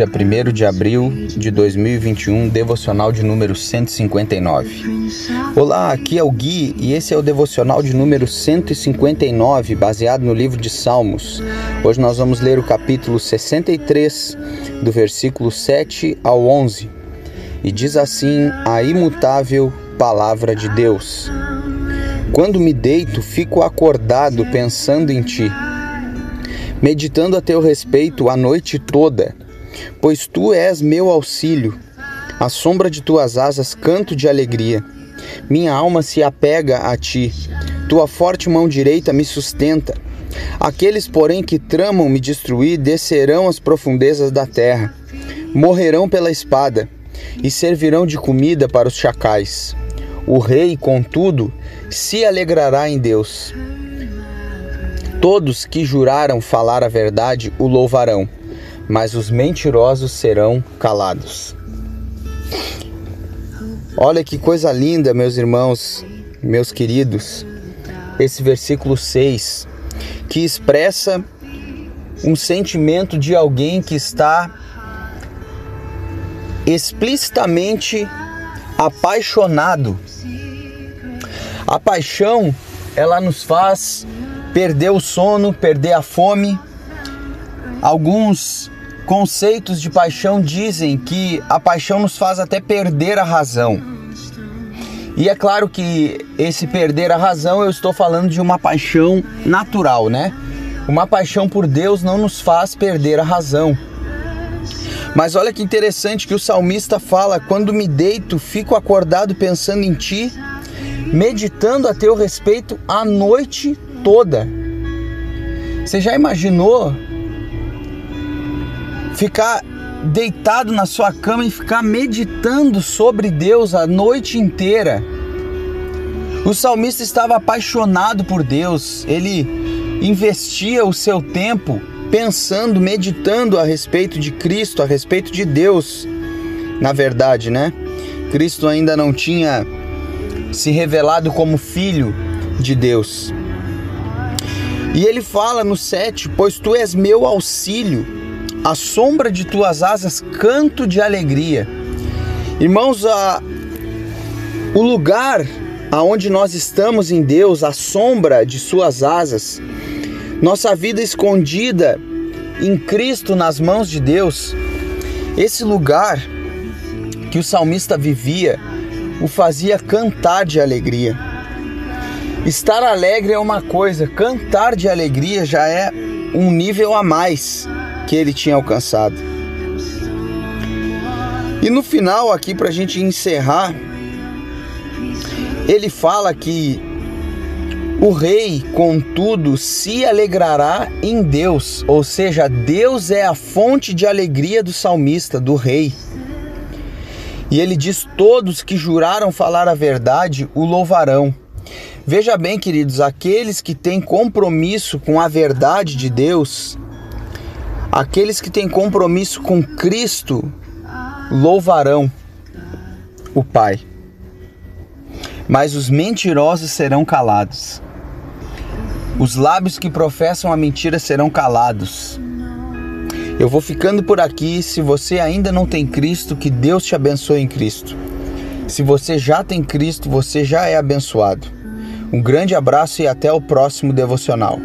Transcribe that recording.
Dia 1 de abril de 2021, devocional de número 159. Olá, aqui é o Gui e esse é o devocional de número 159, baseado no livro de Salmos. Hoje nós vamos ler o capítulo 63, do versículo 7 ao 11. E diz assim a imutável palavra de Deus: Quando me deito, fico acordado pensando em ti, meditando a teu respeito a noite toda pois tu és meu auxílio. À sombra de tuas asas canto de alegria. Minha alma se apega a ti. Tua forte mão direita me sustenta. Aqueles, porém, que tramam me destruir descerão às profundezas da terra. Morrerão pela espada e servirão de comida para os chacais. O rei, contudo, se alegrará em Deus. Todos que juraram falar a verdade o louvarão mas os mentirosos serão calados. Olha que coisa linda, meus irmãos, meus queridos, esse versículo 6, que expressa um sentimento de alguém que está explicitamente apaixonado. A paixão, ela nos faz perder o sono, perder a fome. Alguns Conceitos de paixão dizem que a paixão nos faz até perder a razão. E é claro que esse perder a razão eu estou falando de uma paixão natural, né? Uma paixão por Deus não nos faz perder a razão. Mas olha que interessante que o salmista fala: quando me deito, fico acordado pensando em ti, meditando a teu respeito a noite toda. Você já imaginou ficar deitado na sua cama e ficar meditando sobre Deus a noite inteira. O salmista estava apaixonado por Deus, ele investia o seu tempo pensando, meditando a respeito de Cristo, a respeito de Deus. Na verdade, né? Cristo ainda não tinha se revelado como filho de Deus. E ele fala no 7: Pois tu és meu auxílio à sombra de tuas asas canto de alegria. Irmãos, a, o lugar aonde nós estamos em Deus, a sombra de suas asas, nossa vida escondida em Cristo nas mãos de Deus, esse lugar que o salmista vivia o fazia cantar de alegria. Estar alegre é uma coisa, cantar de alegria já é um nível a mais que ele tinha alcançado. E no final, aqui para a gente encerrar, ele fala que o rei, contudo, se alegrará em Deus, ou seja, Deus é a fonte de alegria do salmista, do rei. E ele diz: Todos que juraram falar a verdade o louvarão. Veja bem, queridos, aqueles que têm compromisso com a verdade de Deus, Aqueles que têm compromisso com Cristo louvarão o Pai, mas os mentirosos serão calados. Os lábios que professam a mentira serão calados. Eu vou ficando por aqui. Se você ainda não tem Cristo, que Deus te abençoe em Cristo. Se você já tem Cristo, você já é abençoado. Um grande abraço e até o próximo devocional.